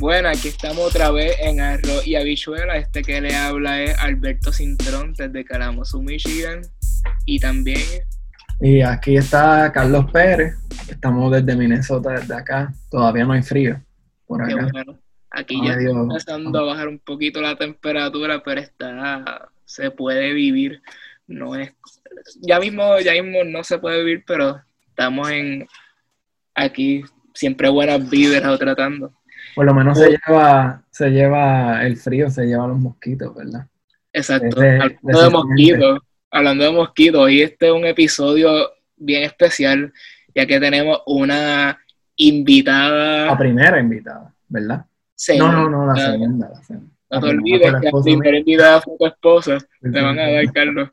Bueno, aquí estamos otra vez en Arroz y Habichuela. Este que le habla es Alberto Cintrón desde Kalamazoo, Michigan. Y también. Y aquí está Carlos Pérez. Estamos desde Minnesota, desde acá. Todavía no hay frío por acá. bueno. Aquí ya está empezando a bajar un poquito la temperatura, pero está. Se puede vivir. No es. Ya mismo, ya mismo no se puede vivir, pero estamos en. Aquí siempre buenas víveras tratando. Por lo menos se lleva, se lleva el frío, se lleva los mosquitos, ¿verdad? Exacto. Hablando de mosquitos, hablando de mosquitos, hoy este es un episodio bien especial, ya que tenemos una La invitada. primera invitada, ¿verdad? señora. No, no, no, la segunda, la segunda. No La te olvides la que la primera invitada fue tu esposa. Te van a dar, Carlos.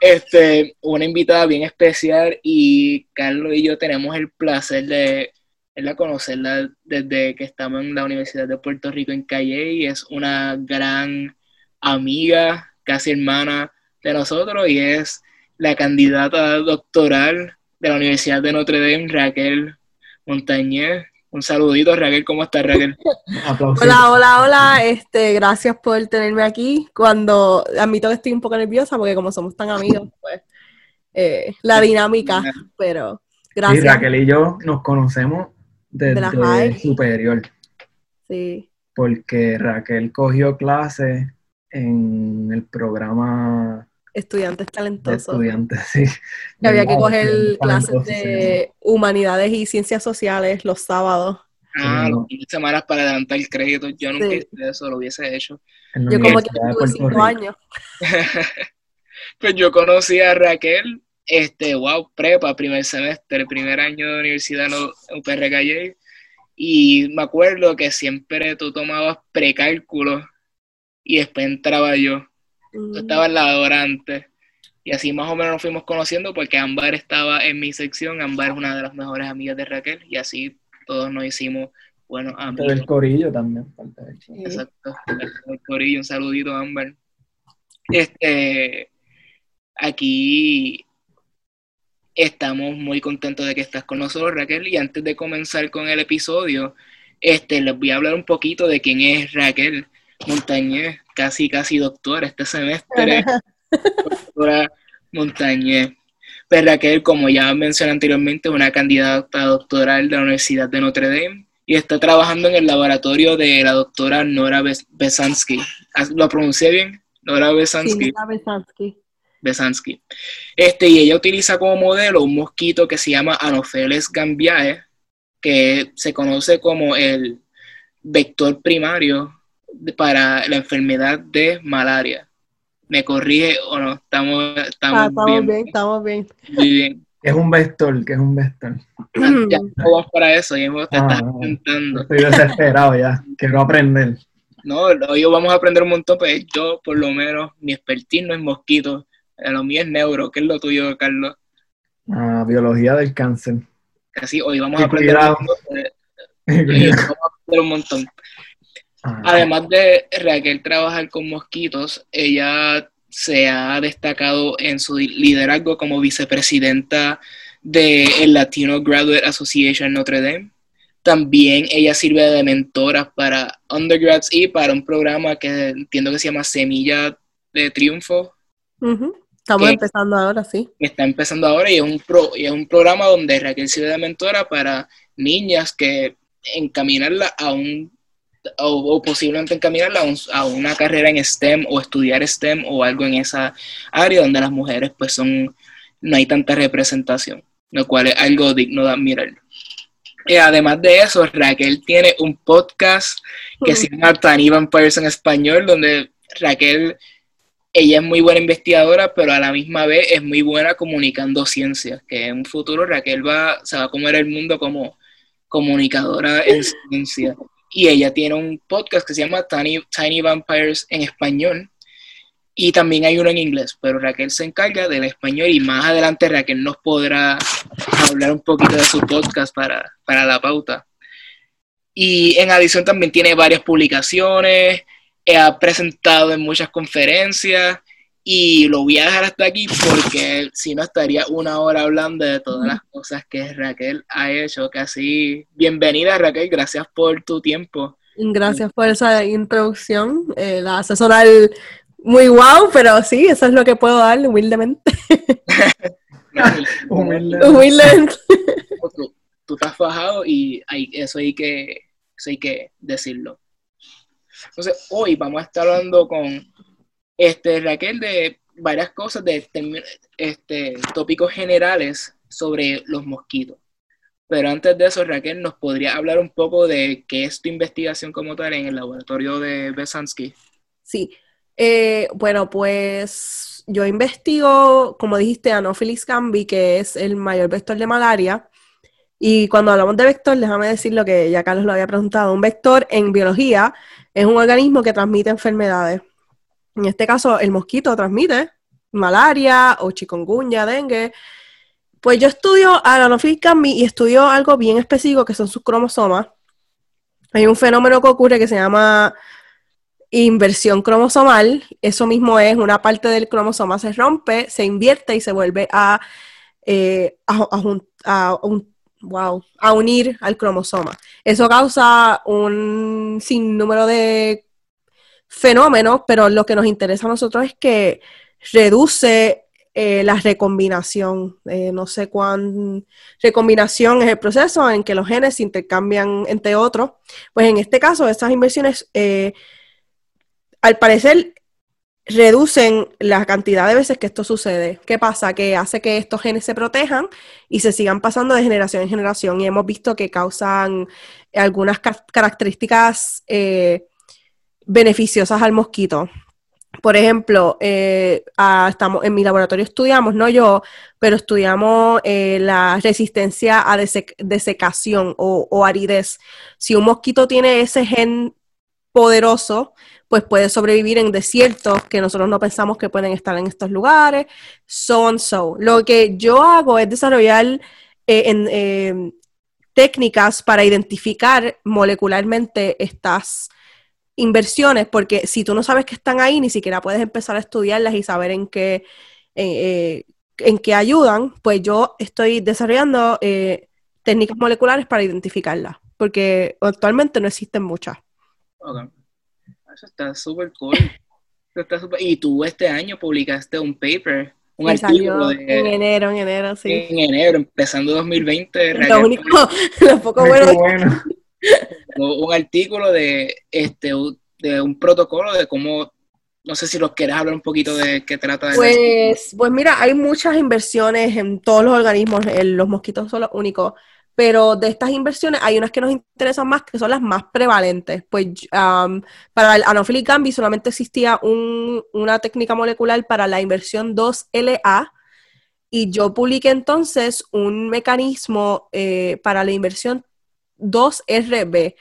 Este, una invitada bien especial y Carlos y yo tenemos el placer de, de conocerla desde que estamos en la Universidad de Puerto Rico en Calle y es una gran amiga, casi hermana de nosotros y es la candidata doctoral de la Universidad de Notre Dame, Raquel Montañez. Un saludito, Raquel, ¿cómo estás, Raquel? Hola, hola, hola. Este, gracias por tenerme aquí. Cuando admito que estoy un poco nerviosa porque como somos tan amigos, pues eh, la dinámica, pero Sí, gracias. Raquel y yo nos conocemos desde De la high. superior, Sí. porque Raquel cogió clases en el programa Estudiantes de talentosos. estudiantes, sí. Que había que coger clases de humanidades y ciencias sociales los sábados. Ah, los fines de semana para adelantar el crédito. Yo nunca Sí. hice eso, lo hubiese hecho. Yo como que Universidad de tuve cinco Rico. años. Pues yo conocí a Raquel, este, wow, prepa, primer semestre, primer año de universidad en UPR Calle. Y me acuerdo que siempre tú tomabas precálculo y después entraba yo. Tú estabas en la hora antes. Y así más o menos nos fuimos conociendo porque Ámbar estaba en mi sección. Ámbar es una de las mejores amigas de Raquel. Y así todos nos hicimos buenos amigos. del corillo también. del-. Exacto. El corillo, un saludito, Ámbar. Este, aquí estamos muy contentos de que estás con nosotros, Raquel. Y antes de comenzar con el episodio, este, les voy a hablar un poquito de quién es Raquel Montañez, casi, casi doctora este semestre. doctora Montañez. Pues Raquel, como ya mencioné anteriormente, es una candidata doctoral de la Universidad de Notre Dame y está trabajando en el laboratorio de la doctora Nora Bes- Besansky. ¿Ah, ¿Lo pronuncié bien? Nora Sí, Besansky. Nora Besansky. Besansky. Este, y ella utiliza como modelo un mosquito que se llama Anopheles gambiae, que se conoce como el vector primario para la enfermedad de malaria. ¿Me corrige o no? Estamos, Ah, estamos, estamos bien, bien, estamos bien. muy bien. Es un vector, que es un vector. Ya no vamos para eso, ya te Ah, estás ah. intentando. Estoy desesperado ya. Quiero aprender. No, hoy vamos a aprender un montón, pues yo, por lo menos, mi expertise no es mosquito, eh, lo mío es neuro. ¿Qué es lo tuyo, Carlos? Ah, biología del cáncer. Así, hoy vamos a aprender un montón. eh, y vamos a aprender un montón. Ah, Además de Raquel trabajar con mosquitos, ella se ha destacado en su liderazgo como vicepresidenta del Latino Graduate Association Notre Dame. También ella sirve de mentora para undergrads y para un programa que entiendo que se llama Semilla de Triunfo, Ujú. Estamos empezando ahora, sí. que está empezando ahora y es un, pro, y es un programa donde Raquel sirve de mentora para niñas que encaminarla a un o, o posiblemente encaminarla a, un- a una carrera en STEM o estudiar STEM o algo en esa área donde las mujeres pues son no hay tanta representación, lo cual es algo digno de admirar. Y además de eso, Raquel tiene un podcast que se llama Tiny Vampires en español, donde Raquel, ella es muy buena investigadora, pero a la misma vez es muy buena comunicando ciencias, que en un futuro Raquel va, se va a comer el mundo como comunicadora en ciencia. Y ella tiene un podcast que se llama Tiny, Tiny Vampires en español, y también hay uno en inglés, pero Raquel se encarga del español y más adelante Raquel nos podrá hablar un poquito de su podcast para, para la pauta. Y en adición también tiene varias publicaciones, ha presentado en muchas conferencias y lo voy a dejar hasta aquí porque si no estaría una hora hablando de todas las cosas que Raquel ha hecho. Casi bienvenida Raquel, gracias por tu tiempo. Gracias por esa introducción. Eh, la hace sonar muy guau, pero sí, eso es lo que puedo dar humildemente. humildemente. Tú, estás fajado y hay, eso, hay que, eso hay que decirlo. Entonces, hoy vamos a estar hablando con este, Raquel de varias cosas, de este, tópicos generales sobre los mosquitos. Pero antes de eso, Raquel, ¿nos podría hablar un poco de qué es tu investigación como tal en el laboratorio de Besansky? Sí, eh, bueno, pues yo investigo, como dijiste, Anopheles gambi, que es el mayor vector de malaria. Y cuando hablamos de vector, déjame decir lo que ya Carlos lo había preguntado. Un vector en biología es un organismo que transmite enfermedades. En este caso, el mosquito transmite malaria o chikungunya, dengue. Pues yo estudio Anopheles gambi y estudio algo bien específico que son sus cromosomas. Hay un fenómeno que ocurre que se llama inversión cromosomal, eso mismo es una parte del cromosoma se rompe, se invierte y se vuelve a, eh, a, wow, a unir al cromosoma. Eso causa un sinnúmero de fenómenos, pero lo que nos interesa a nosotros es que reduce eh, la recombinación. Eh, no sé cuán recombinación es el proceso en que los genes se intercambian entre otros. Pues en este caso, estas inversiones al parecer reducen la cantidad de veces que esto sucede. ¿Qué pasa? Que hace que estos genes se protejan y se sigan pasando de generación en generación. Y hemos visto que causan algunas características eh, beneficiosas al mosquito. Por ejemplo, eh, estamos, en mi laboratorio estudiamos, no yo, pero estudiamos eh, la resistencia a desecación o, o aridez. Si un mosquito tiene ese gen poderoso, pues puede sobrevivir en desiertos que nosotros no pensamos que pueden estar en estos lugares, so so. Lo que yo hago es desarrollar eh, em, técnicas para identificar molecularmente estas inversiones, porque si tú no sabes que están ahí, ni siquiera puedes empezar a estudiarlas y saber en qué, eh, en qué ayudan, pues yo estoy desarrollando eh, técnicas moleculares para identificarlas, porque actualmente no existen muchas. Eso está súper cool. Y tú este año publicaste un paper, un artículo de... En enero, en enero, sí. En enero, empezando 2020. Lo único, lo poco bueno. un artículo de, este, de un protocolo de cómo no sé si los quieres hablar un poquito de qué trata de pues, pues mira, hay muchas inversiones en todos los organismos, los mosquitos son los únicos pero de estas inversiones hay unas que nos interesan más, que son las más prevalentes. Pues para el Anopheles gambi solamente existía una técnica molecular para la inversión 2LA, y yo publiqué entonces un mecanismo eh, para la inversión 2RB,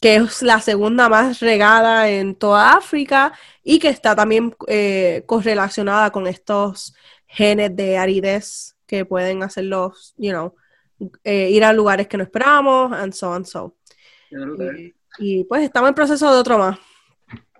que es la segunda más regada en toda África y que está también eh, correlacionada con estos genes de aridez que pueden hacerlos, you know, eh, ir a lugares que no esperábamos, and so and so. Y, pues estamos en proceso de otro más.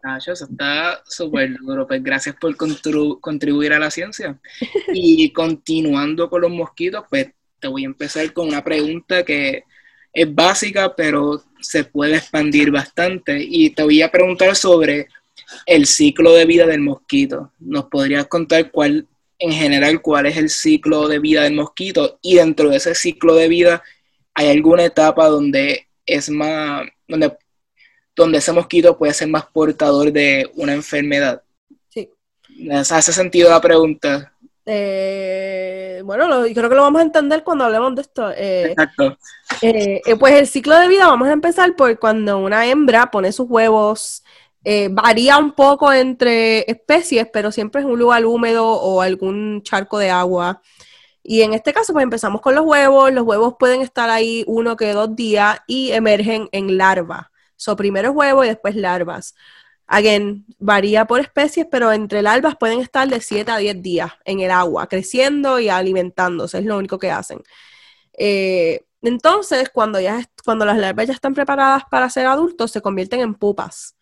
Ah, eso está súper duro. Pues gracias por contribuir a la ciencia. Y continuando con los mosquitos, pues te voy a empezar con una pregunta que es básica, pero se puede expandir bastante. Y te voy a preguntar sobre el ciclo de vida del mosquito. ¿Nos podrías contar cuál en general cuál es el ciclo de vida del mosquito y dentro de ese ciclo de vida hay alguna etapa donde es más, donde, donde ese mosquito puede ser más portador de una enfermedad. Sí. ¿Hace sentido la pregunta? Eh, bueno, creo que lo vamos a entender cuando hablemos de esto. Eh, Exacto. Eh, pues el ciclo de vida, vamos a empezar por cuando una hembra pone sus huevos eh, varía un poco entre especies, pero siempre es un lugar húmedo o algún charco de agua. Y en este caso, pues empezamos con los huevos. Los huevos pueden estar ahí uno que dos días y emergen en larva. So, primero huevos y después larvas. Again, varía por especies, pero entre larvas pueden estar de 7 a 10 días en el agua, creciendo y alimentándose, es lo único que hacen. Eh, entonces, cuando, ya, cuando las larvas ya están preparadas para ser adultos, se convierten en pupas.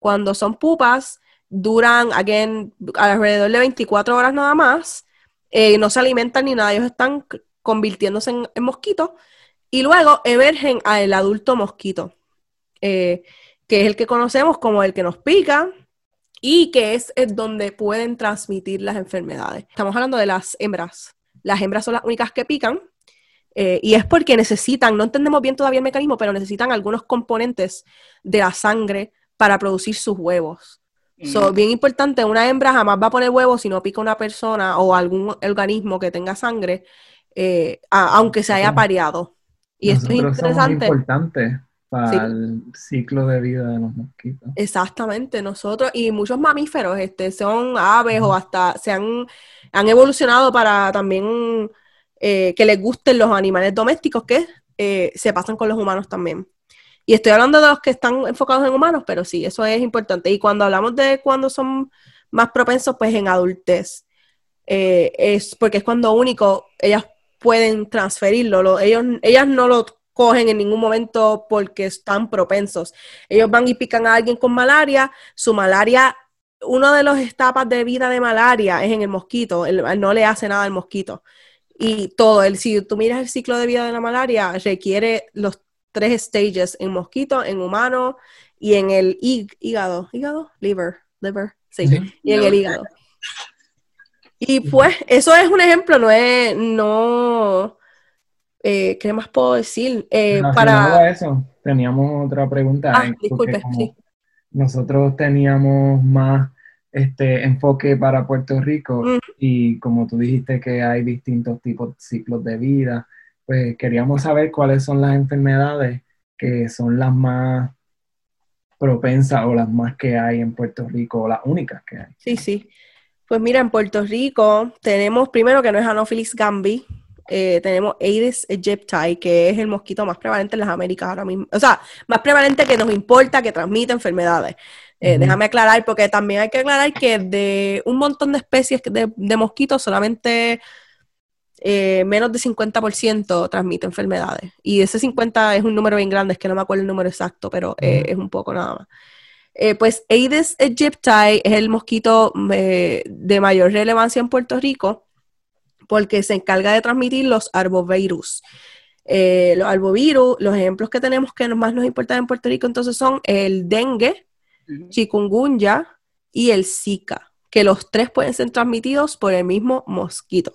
Cuando son pupas, duran, again, alrededor de 24 horas nada más, eh, no se alimentan ni nada, ellos están convirtiéndose en, mosquitos y luego emergen al adulto mosquito. eh, que es el que conocemos como el que nos pica y que es, donde pueden transmitir las enfermedades. Estamos hablando de las hembras. Las hembras son las únicas que pican eh, y es porque necesitan, no entendemos bien todavía el mecanismo, pero necesitan algunos componentes de la sangre para producir sus huevos. So, bien importante, una hembra jamás va a poner huevos si no pica una persona o algún organismo que tenga sangre, eh, aunque se haya pareado. Y esto es interesante. importante para el ciclo de vida de los mosquitos. Exactamente, nosotros y muchos mamíferos, este, son aves o hasta se han, han evolucionado para también eh, que les gusten los animales domésticos que eh, se pasan con los humanos también. Y estoy hablando de los que están enfocados en humanos, pero sí, eso es importante. Y cuando hablamos de cuando son más propensos, pues en adultez, eh, es porque es cuando único ellas pueden transferirlo. ellos, ellas no lo cogen en ningún momento porque están propensos. Ellos van y pican a alguien con malaria, su malaria, una de las etapas de vida de malaria es en el mosquito, no le hace nada al mosquito. Y todo, el, si tú miras el ciclo de vida de la malaria, requiere los tres stages en mosquito, en humano y en el hígado, hígado, liver, liver, sí, y en el hígado. Y pues eso es un ejemplo, no es, no, eh, ¿qué más puedo decir? Eh, para eso, teníamos otra pregunta. Ah, disculpe, sí. Nosotros teníamos más este enfoque para Puerto Rico y como tú dijiste que hay distintos tipos de ciclos de vida, pues queríamos saber cuáles son las enfermedades que son las más propensas o las más que hay en Puerto Rico o las únicas que hay. Sí, sí. Pues mira, en Puerto Rico tenemos primero que no es Anopheles gambi, eh, tenemos Aedes aegypti, que es el mosquito más prevalente en las Américas ahora mismo. O sea, más prevalente que nos importa, que transmite enfermedades. Eh, déjame aclarar, porque también hay que aclarar que de un montón de especies de, de mosquitos, solamente eh, menos de 50% transmite enfermedades. Y ese 50 es un número bien grande, es que no me acuerdo el número exacto, pero eh, es un poco nada más. Eh, pues Aedes aegypti es el mosquito de mayor relevancia en Puerto Rico porque se encarga de transmitir los arbovirus. los arbovirus, los ejemplos que tenemos que más nos importan en Puerto Rico entonces son el dengue, chikungunya y el zika, que los tres pueden ser transmitidos por el mismo mosquito.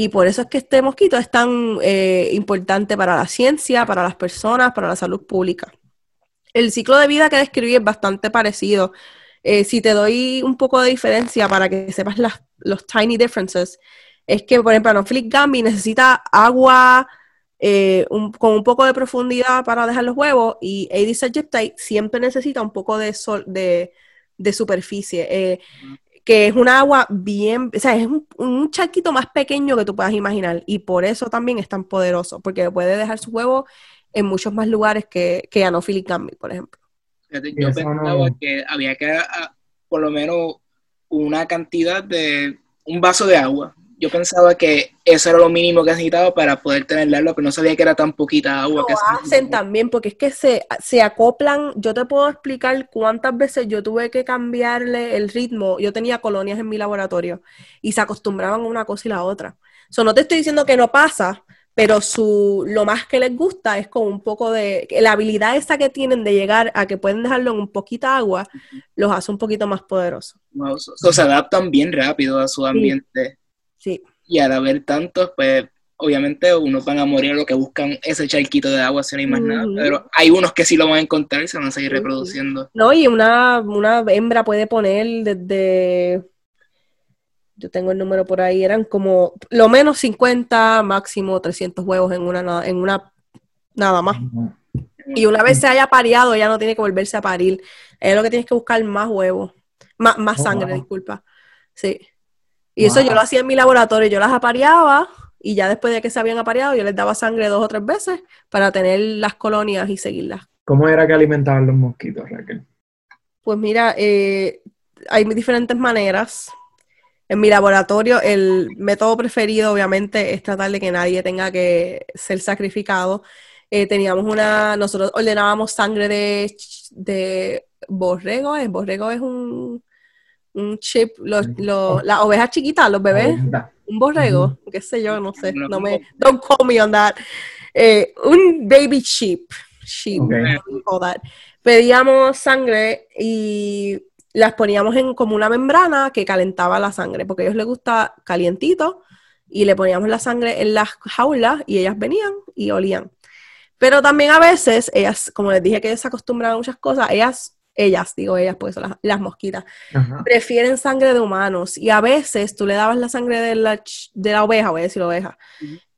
Y por eso es que este mosquito es tan eh, importante para la ciencia, para las personas, para la salud pública. El ciclo de vida que describí es bastante parecido. Eh, si te doy un poco de diferencia para que sepas los tiny differences, es que, por ejemplo, Anopheles gambi necesita agua eh, con un poco de profundidad para dejar los huevos y Aedes aegypti siempre necesita un poco de, sol, de, de superficie que es un agua bien, o sea, es un, un, charquito más pequeño que tú puedas imaginar y por eso también es tan poderoso, porque puede dejar su huevo en muchos más lugares que, que Anopheles gambi, por ejemplo. Yo pensaba que había que, ah, por lo menos, una cantidad de un vaso de agua yo pensaba que eso era lo mínimo que necesitaba para poder tener agua, pero no sabía que era tan poquita agua. Lo que hacen también, porque es que se, se acoplan, yo te puedo explicar cuántas veces yo tuve que cambiarle el ritmo, yo tenía colonias en mi laboratorio y se acostumbraban a una cosa y la otra. So, no te estoy diciendo que no pasa, pero su, lo más que les gusta es con un poco de, la habilidad esa que tienen de llegar a que pueden dejarlo en un poquita agua, los hace un poquito más poderosos. se adaptan bien rápido a su ambiente. Sí. Y al haber tantos, pues obviamente unos van a morir lo que buscan ese charquito de agua si no hay más nada, pero hay unos que sí lo van a encontrar y se van a seguir reproduciendo. No, y una, una hembra puede poner desde, yo tengo el número por ahí, eran como lo menos 50, máximo 300 huevos en una, en una nada más. Y una vez se haya pareado, ya no tiene que volverse a parir. Es lo que tienes que buscar más huevos, más, más oh, sangre, disculpa. Sí. Y eso yo lo hacía en mi laboratorio, yo las apareaba y ya después de que se habían apareado, yo les daba sangre dos o tres veces para tener las colonias y seguirlas. ¿Cómo era que alimentaban los mosquitos, Raquel? Pues mira, eh, hay diferentes maneras. En mi laboratorio, el método preferido, obviamente, es tratar de que nadie tenga que ser sacrificado. Eh, teníamos una, nosotros ordenábamos sangre de, de borrego, ¿es? Borrego es un, un chip, los, los, las ovejas chiquitas, los bebés, un borrego, qué sé yo, no sé, no me, don't call me on that. Eh, un baby sheep, she all that. Pedíamos sangre y las poníamos en como una membrana que calentaba la sangre, porque a ellos les gusta calientito y le poníamos la sangre en las jaulas y ellas venían y olían. Pero también a veces, ellas, como les dije que ellas se acostumbran a muchas cosas, ellas, ellas, digo ellas, pues son las, mosquitas, prefieren sangre de humanos. Y a veces tú le dabas la sangre de la, de la oveja, voy a decir oveja,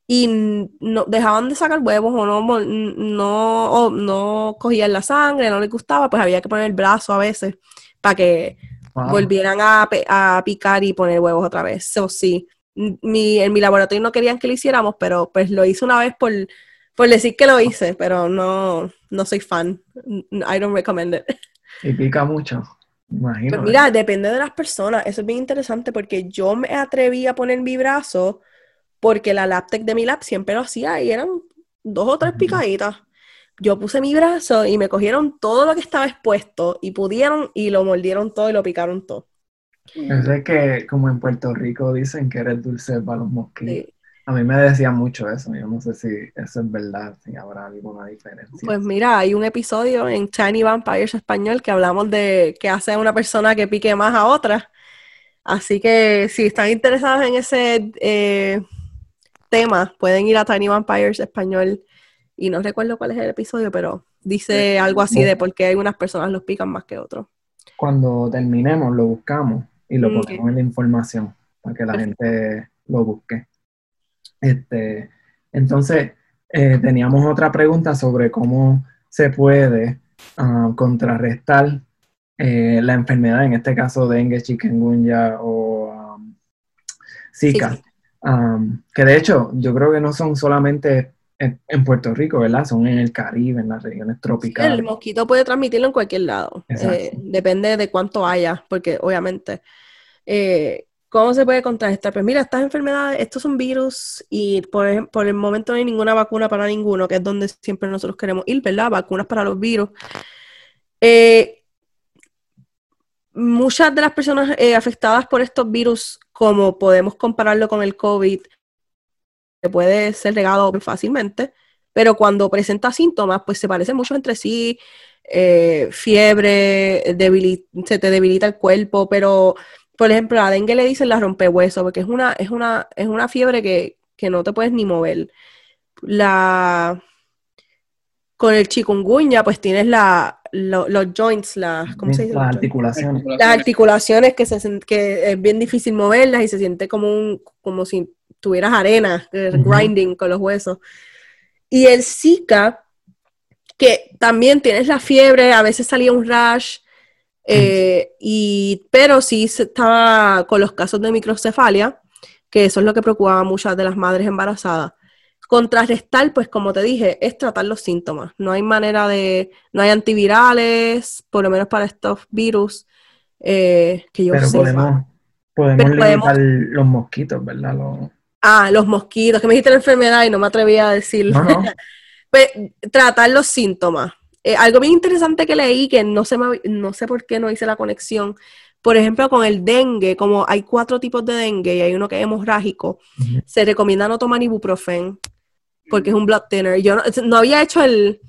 y no, dejaban de sacar huevos o no, no, no cogían la sangre, no les gustaba, pues había que poner el brazo a veces para que volvieran a, a, picar y poner huevos otra vez. Eso sí, mi, en mi laboratorio no querían que lo hiciéramos, pero pues lo hice una vez por por decir que lo hice, pero no, no soy fan. I don't recommend it. Y pica mucho, imagino. Pues mira, depende de las personas. Eso es bien interesante porque yo me atreví a poner mi brazo porque la Laptec de mi lab siempre lo hacía y eran dos o tres picaditas. Yo puse mi brazo y me cogieron todo lo que estaba expuesto y pudieron y lo mordieron todo y lo picaron todo. Es que como en Puerto Rico dicen que eres dulce para los mosquitos. A mí me decían mucho eso, yo no sé si eso es verdad, si habrá alguna diferencia. Pues mira, hay un episodio en Tiny Vampires Español que hablamos de qué hace una persona que pique más a otra. Así que si están interesados en ese eh, tema, pueden ir a Tiny Vampires Español. Y no recuerdo cuál es el episodio, pero dice algo así de por qué hay unas personas los pican más que otros. Cuando terminemos, lo buscamos y lo ponemos en la información para que la gente lo busque. Este, entonces, eh, teníamos otra pregunta sobre cómo se puede ah, contrarrestar eh, la enfermedad, en este caso dengue, chikungunya o um, Zika. Um, que de hecho, yo creo que no son solamente en, Puerto Rico, ¿verdad? Son en el Caribe, en las regiones tropicales. el mosquito puede transmitirlo en cualquier lado. Eh, depende de cuánto haya, porque obviamente ¿Cómo se puede contrarrestar? Pues mira, estas enfermedades, estos son virus y por, el momento no hay ninguna vacuna para ninguno, que es donde siempre nosotros queremos ir, ¿verdad? Vacunas para los virus. Eh, muchas de las personas eh, afectadas por estos virus, como podemos compararlo con el COVID, puede ser regado fácilmente, pero cuando presenta síntomas, pues se parecen mucho entre sí, eh, fiebre, se te debilita el cuerpo, pero por ejemplo, a dengue le dicen la rompehueso, porque es una, es una, es una fiebre que, no te puedes ni mover. La con el chikungunya, pues tienes la, los joints, las, ¿cómo se dice? Las articulaciones. Las articulaciones que, se, que es bien difícil moverlas y se siente como, un, como si tuvieras arena, eh, grinding con los huesos. Y el Zika, que también tienes la fiebre, a veces salía un rash, eh, y, pero sí estaba con los casos de microcefalia, que eso es lo que preocupaba a muchas de las madres embarazadas. Contrarrestar, pues como te dije, es tratar los síntomas. No hay manera de, no hay antivirales, por lo menos para estos virus, eh, que yo pero Podemos, podemos limitar los mosquitos, ¿verdad? Ah, los mosquitos, que me dijiste la enfermedad y no me atreví a decirlo. pues, tratar los síntomas. Eh, algo bien interesante que leí, que no sé, no sé por qué no hice la conexión, por ejemplo, con el dengue, como hay cuatro tipos de dengue y hay uno que es hemorrágico, se recomienda no tomar ibuprofen porque es un blood thinner. Yo no, había hecho el...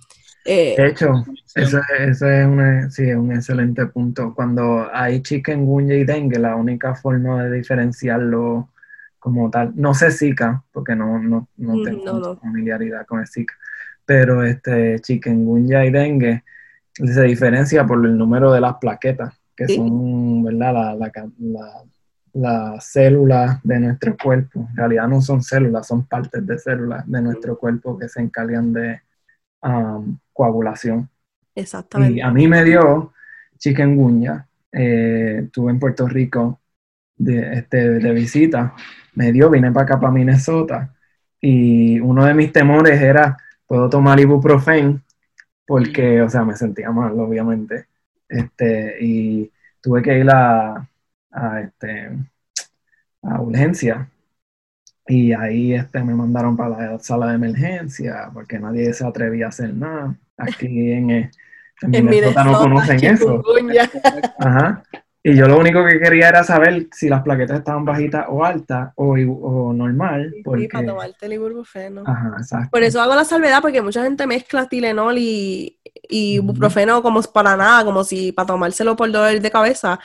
Eh, de hecho, ese, es un, sí, un excelente punto. Cuando hay chikungunya y dengue, la única forma de diferenciarlo como tal, no sé Zika, porque no, no, no mm, tengo familiaridad con el Zika, pero este chikungunya y dengue se diferencia por el número de las plaquetas, que son, ¿verdad? Las células de nuestro cuerpo. En realidad no son células, son partes de células de nuestro cuerpo que se encargan de um, coagulación. Exactamente. Y a mí me dio chikungunya. Eh, estuve en Puerto Rico de, este, de visita. Me dio, vine para acá, para Minnesota. Y uno de mis temores era puedo tomar ibuprofen porque, o sea, me sentía mal, obviamente. Este, y tuve que ir a, a, este, a urgencia. Y ahí este, me mandaron para la sala de emergencia porque nadie se atrevía a hacer nada. Aquí en, en, Minnesota no conocen eso. Ajá. Y yo lo único que quería era saber si las plaquetas estaban bajitas o altas o, o normal. Porque... para tomarte el ibuprofeno. Ajá, exacto. Por eso hago la salvedad, porque mucha gente mezcla Tilenol y, y ibuprofeno como para nada, como si para tomárselo por dolor de cabeza.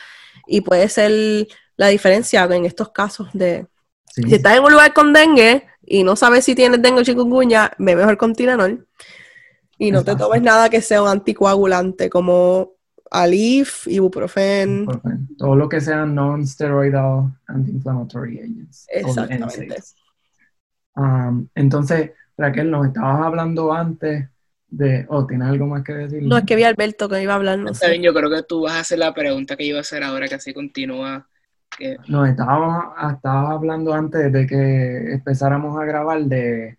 Y puede ser la diferencia en estos casos de... Si estás en un lugar con dengue y no sabes si tienes dengue o chikungunya, ve mejor con Tilenol. Y no te tomes nada que sea un anticoagulante, como Alif, ibuprofen. Todo lo que sean non-steroidal anti-inflammatory agents. Exactamente. Um, entonces, Raquel, nos estabas hablando antes de. Oh, ¿tienes algo más que decir? No, es que vi a Alberto que iba a hablar. No Está bien, yo creo que tú vas a hacer la pregunta que iba a hacer ahora, que así continúa. Que... Nos estábamos, estabas hablando antes de que empezáramos a grabar de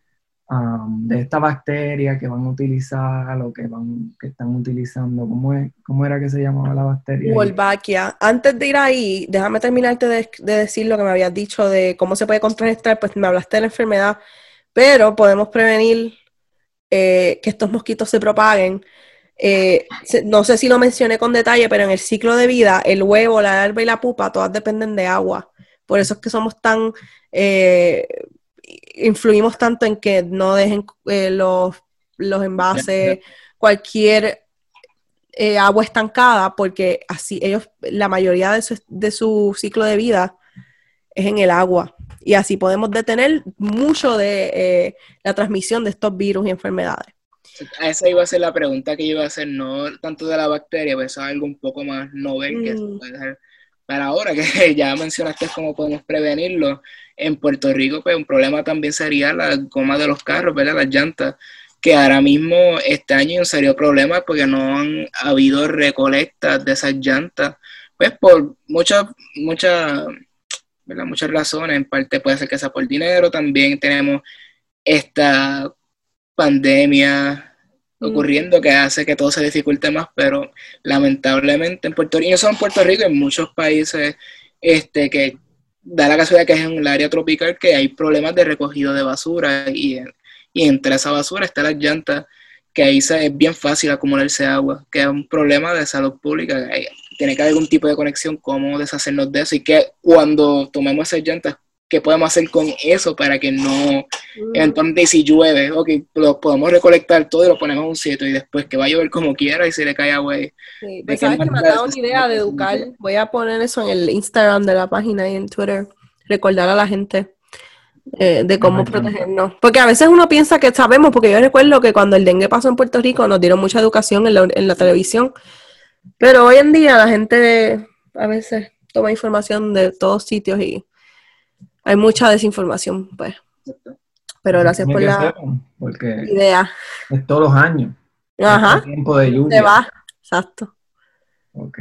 De esta bacteria que van a utilizar o que, van, que están utilizando. ¿Cómo, es, ¿Cómo era que se llamaba la bacteria? Wolbachia. Antes de ir ahí, déjame terminarte de, decir lo que me habías dicho de cómo se puede contrarrestar, pues me hablaste de la enfermedad, pero podemos prevenir eh, que estos mosquitos se propaguen. Eh, no sé si lo mencioné con detalle, pero en el ciclo de vida, el huevo, la larva y la pupa, todas dependen de agua. Por eso es que somos tan eh, influimos tanto en que no dejen eh, los, envases, cualquier eh, agua estancada, porque así ellos, la mayoría de su, de su ciclo de vida es en el agua. Y así podemos detener mucho de eh, la transmisión de estos virus y enfermedades. Esa iba a ser la pregunta que iba a hacer, no tanto de la bacteria, pero eso es algo un poco más novel que mm. Para ahora, que ya mencionaste cómo podemos prevenirlo en Puerto Rico, pues un problema también sería la goma de los carros, ¿verdad? Las llantas, que ahora mismo este año serio problema porque no han habido recolectas de esas llantas, pues por muchas, muchas, Muchas razones, en parte puede ser que sea por dinero, también tenemos esta pandemia ocurriendo que hace que todo se dificulte más, pero lamentablemente en Puerto Rico, y no solo en Puerto Rico, en muchos países este, que da la casualidad que es en un área tropical que hay problemas de recogido de basura y, y entre esa basura están las llantas, que ahí es bien fácil acumularse agua, que es un problema de salud pública, tiene que haber algún tipo de conexión, cómo deshacernos de eso y que cuando tomemos esas llantas, qué podemos hacer con eso para que no, mm. eventualmente si llueve, ok, lo podemos recolectar todo y lo ponemos en un sitio y después que va a llover como quiera y se le cae agua. Sí, pues sabes que me ha dado una idea de educar, voy a poner eso en el Instagram de la página y en Twitter, recordar a la gente eh, de cómo protegernos. Porque a veces uno piensa que sabemos, porque yo recuerdo que cuando el dengue pasó en Puerto Rico nos dieron mucha educación en la, en la televisión, pero hoy en día la gente a veces toma información de todos sitios y hay mucha desinformación, pues. Pero gracias por la idea. Es todos los años. Ajá. tiempo de lluvia. Se va, exacto.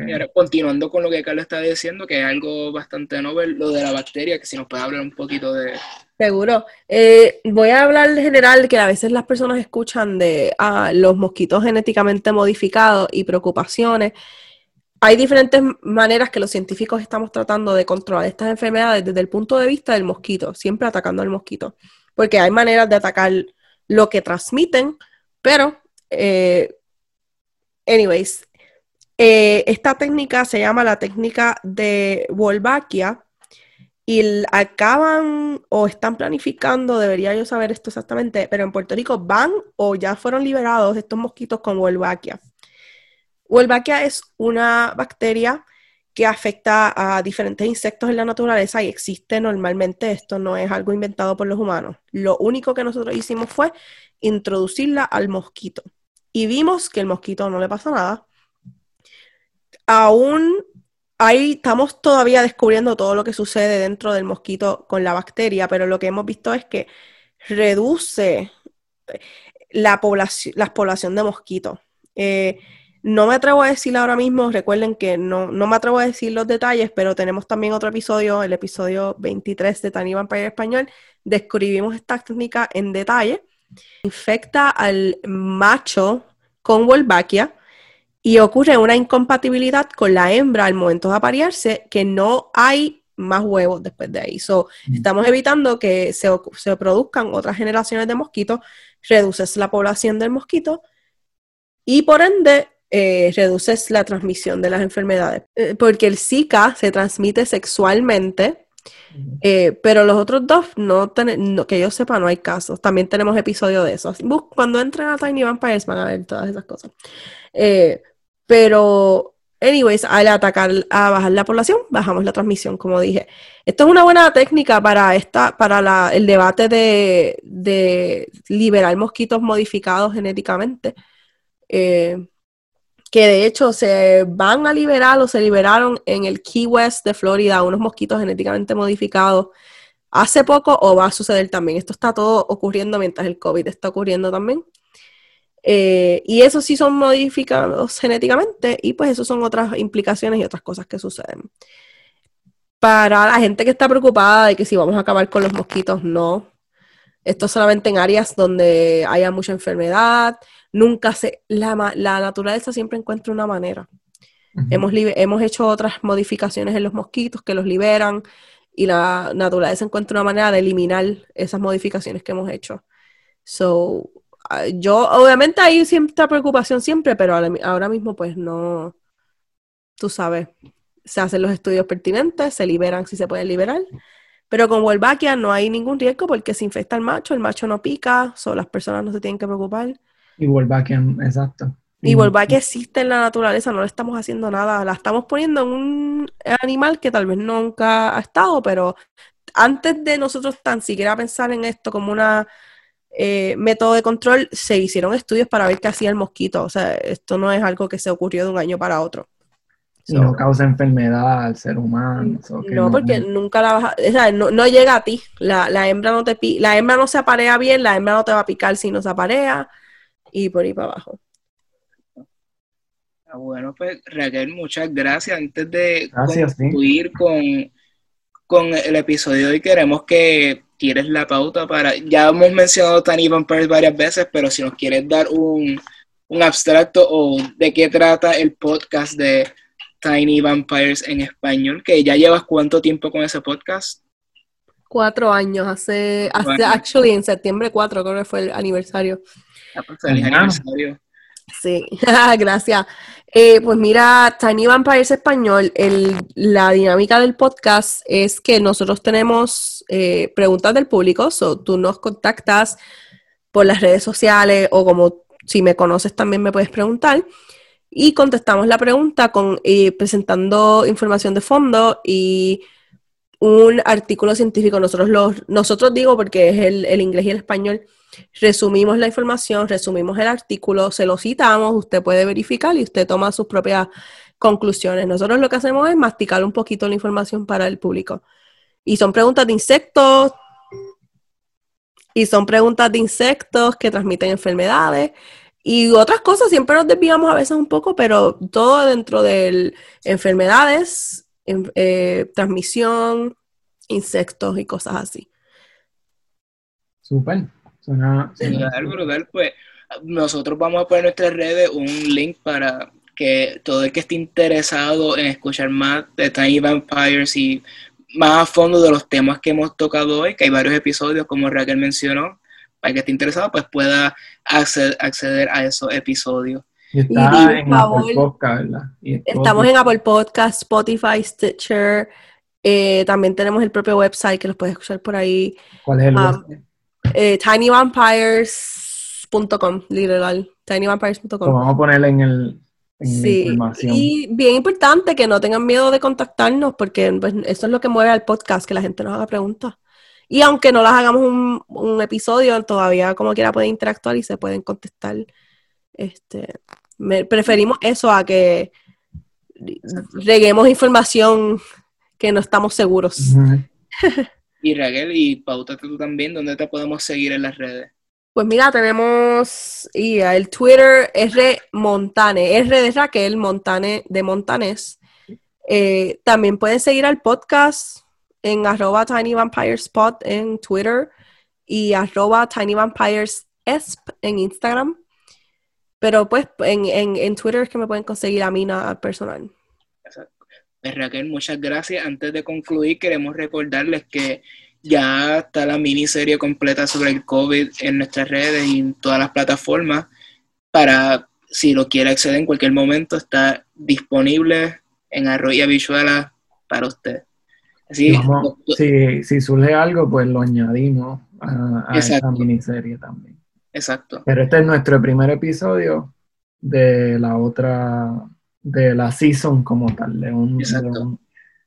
Y ahora, continuando con lo que Carlos está diciendo, que es algo bastante novel, lo de la bacteria, que si nos puede hablar un poquito de... Seguro. Eh, voy a hablar en general, que a veces las personas escuchan de ah, los mosquitos genéticamente modificados y preocupaciones hay diferentes maneras que los científicos estamos tratando de controlar estas enfermedades desde el punto de vista del mosquito, siempre atacando al mosquito, porque hay maneras de atacar lo que transmiten, pero, eh, anyways, eh, esta técnica se llama la técnica de Wolbachia y acaban o están planificando, debería yo saber esto exactamente, pero en Puerto Rico van o ya fueron liberados estos mosquitos con Wolbachia. Wolbachia es una bacteria que afecta a diferentes insectos en la naturaleza y existe normalmente. Esto no es algo inventado por los humanos. Lo único que nosotros hicimos fue introducirla al mosquito y vimos que el mosquito no le pasa nada. Aún ahí estamos todavía descubriendo todo lo que sucede dentro del mosquito con la bacteria, pero lo que hemos visto es que reduce la población, la población de mosquitos. Eh, no me atrevo a decir ahora mismo, recuerden que no, me atrevo a decir los detalles, pero tenemos también otro episodio, el episodio 23 de Tiny Vampire Español, describimos esta técnica en detalle. Infecta al macho con Wolbachia y ocurre una incompatibilidad con la hembra al momento de aparearse que no hay más huevos después de ahí. So, mm. estamos evitando que se, se produzcan otras generaciones de mosquitos, reduces la población del mosquito y por ende eh, reduces la transmisión de las enfermedades. Eh, porque el Zika se transmite sexualmente, eh, pero los otros dos, no, que yo sepa, no hay casos. También tenemos episodios de eso. Cuando entren a Tiny Vampires van a ver todas esas cosas. pero, anyways, al atacar, a bajar la población, bajamos la transmisión, como dije. Esto es una buena técnica para, esta, para el debate de, de liberar mosquitos modificados genéticamente. Eh, que de hecho se van a liberar o se liberaron en el Key West de Florida unos mosquitos genéticamente modificados hace poco o va a suceder también. Esto está todo ocurriendo mientras el COVID está ocurriendo también. Eh, y esos sí son modificados genéticamente y pues eso son otras implicaciones y otras cosas que suceden. Para la gente que está preocupada de que si vamos a acabar con los mosquitos, no. Esto solamente en áreas donde haya mucha enfermedad, nunca se, la, la naturaleza siempre encuentra una manera. hemos, hemos hecho otras modificaciones en los mosquitos que los liberan y la naturaleza encuentra una manera de eliminar esas modificaciones que hemos hecho. So, ah, yo, obviamente hay cierta preocupación siempre, pero ahora, mismo pues no, tú sabes, se hacen los estudios pertinentes, se liberan si se pueden liberar. Pero con Wolbachia no hay ningún riesgo porque se infecta el macho, el macho no pica, so las personas no se tienen que preocupar. Y Wolbachia, exacto. Y Wolbachia existe en la naturaleza, no le estamos haciendo nada, la estamos poniendo en un animal que tal vez nunca ha estado, pero antes de nosotros tan siquiera pensar en esto como una eh, método de control, se hicieron estudios para ver qué hacía el mosquito. O sea, esto no es algo que se ocurrió de un año para otro. Y no causa enfermedad al ser humano. no, porque nunca la vas a, o sea, no, no, llega a ti. La, la hembra no te la hembra no se aparea bien, la hembra no te va a picar si no se aparea y por ahí para abajo. Ah, bueno, pues Raquel, muchas gracias. Antes de concluir con, con, el episodio de hoy, queremos que tires la pauta para. Ya hemos mencionado Tiny Vampires varias veces, pero si nos quieres dar un, un abstracto o de qué trata el podcast de Tiny Vampires en español, que ya llevas cuánto tiempo con ese podcast? Cuatro años, hace, hace actually en septiembre 4 creo que fue el aniversario. Sí, gracias. Eh, pues mira, Tiny Vampires Español, la dinámica del podcast es que nosotros tenemos eh, preguntas del público, o tú nos contactas por las redes sociales o como si me conoces también me puedes preguntar y contestamos la pregunta con eh, presentando información de fondo y un artículo científico. Nosotros los, nosotros digo porque es el, el inglés y el español resumimos la información, resumimos el artículo, se lo citamos, usted puede verificar y usted toma sus propias conclusiones. Nosotros lo que hacemos es masticar un poquito la información para el público. Y son preguntas de insectos, y son preguntas de insectos que transmiten enfermedades y otras cosas. Siempre nos desviamos a veces un poco, pero todo dentro de enfermedades, eh, transmisión, insectos y cosas así. Súper. Suena, brutal, Pues nosotros vamos a poner en nuestras redes un link para que todo el que esté interesado en escuchar más de Tiny Vampires y más a fondo de los temas que hemos tocado hoy, que hay varios episodios, como Raquel mencionó, para que esté interesado, pues pueda acceder, a esos episodios. está en Apple Podcast, ¿verdad? estamos en Apple Podcast, Spotify, Stitcher. Eh, también tenemos el propio website que los puedes escuchar por ahí. ¿Cuál es el um, website? Eh, tinyvampires.com, literal, tinyvampires.com. Lo vamos a poner en el en la información. Y bien importante que no tengan miedo de contactarnos, porque pues, eso es lo que mueve al podcast, que la gente nos haga preguntas. Y aunque no las hagamos un, un episodio, todavía como quiera pueden interactuar y se pueden contestar. Este, preferimos eso a que reguemos información que no estamos seguros. Y Raquel, y pautate tú también, ¿dónde te podemos seguir en las redes? Pues mira, tenemos el Twitter R Montane, R de Raquel, Montane de Montanes. Eh, también pueden seguir al podcast en arroba Tiny en Twitter y arroba Tiny Vampires en Instagram. Pero pues en, en, Twitter es que me pueden conseguir a mí nada personal. Pues, Raquel, muchas gracias. Antes de concluir, queremos recordarles que ya está la miniserie completa sobre el COVID en nuestras redes y en todas las plataformas para si lo quiere acceder en cualquier momento, está disponible en Arroz y Habichuela para usted. Así, si, si, surge algo, pues lo añadimos a, a esa miniserie también. Exacto. Pero este es nuestro primer episodio de la otra, de la season como tal, de un, Exacto.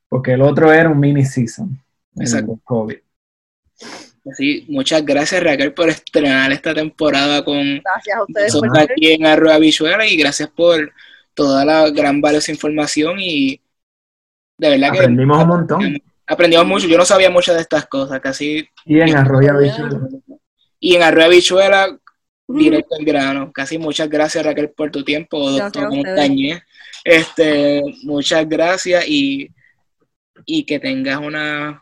porque el otro era un mini season. Exacto. COVID. Así, muchas gracias Raquel por estrenar esta temporada con gracias a ustedes por aquí en Arroba Visual y gracias por toda la gran valiosa información y de verdad que aprendimos un montón. Aprendimos mucho, yo no sabía muchas de estas cosas, casi. Y en Arroyo Bichuela. Y en Arroyo Bichuela, directo al grano. Casi muchas gracias Raquel por tu tiempo, doctor Montañez. Este, muchas gracias y, y que tengas un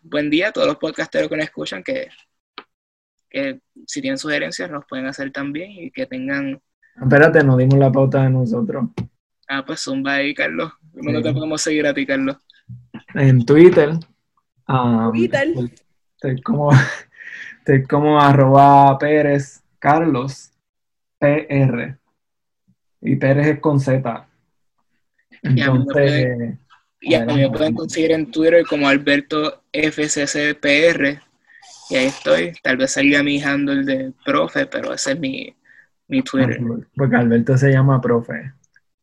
buen día. Todos los podcasteros que nos escuchan, que, que si tienen sugerencias nos pueden hacer también y que tengan... Espérate, nos dimos la pauta de nosotros. Ah, pues zumba ahí, Carlos. ¿Cómo te podemos seguir a ti, Carlos? En Twitter, Um, estoy, como, estoy como arroba Pérez Carlos PR. Y Pérez es con Z. Entonces. Y a mí me pueden conseguir en Twitter como Alberto FCCPR. Y ahí estoy. Tal vez salga mi handle de profe, pero ese es mi, mi Twitter. Porque Alberto se llama profe.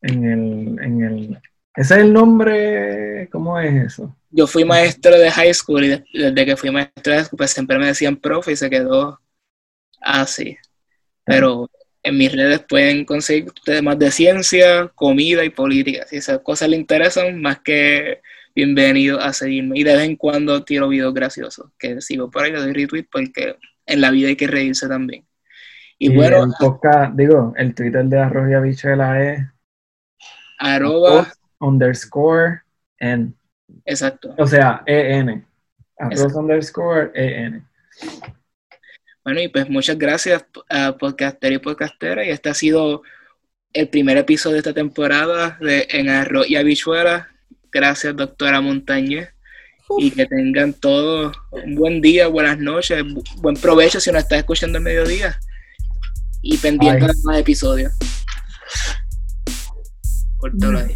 En el, en el, ¿Ese es el nombre? ¿Cómo es eso? yo fui maestro de high school y desde que fui maestro de high school, pues siempre me decían profe y se quedó así. Pero en mis redes pueden conseguir temas de ciencia, comida y política. Si esas cosas les interesan, más que bienvenido a seguirme. Y de vez en cuando tiro videos graciosos, que sigo por ahí, le doy retweet porque en la vida hay que reírse también. Y, bueno. El podcast, digo, el Twitter de Arroz y Habichuela es. Arroba. Underscore en Exacto. O sea, EN. Arroz underscore EN. Bueno, y pues muchas gracias a podcaster y podcastera. Y este ha sido el primer episodio de esta temporada de En Arroz y Habichuela. Gracias, doctora Montañez. Y que tengan todos un buen día, buenas noches, buen provecho si nos estás escuchando el mediodía. Y pendiente de más episodios. Cortalo ahí.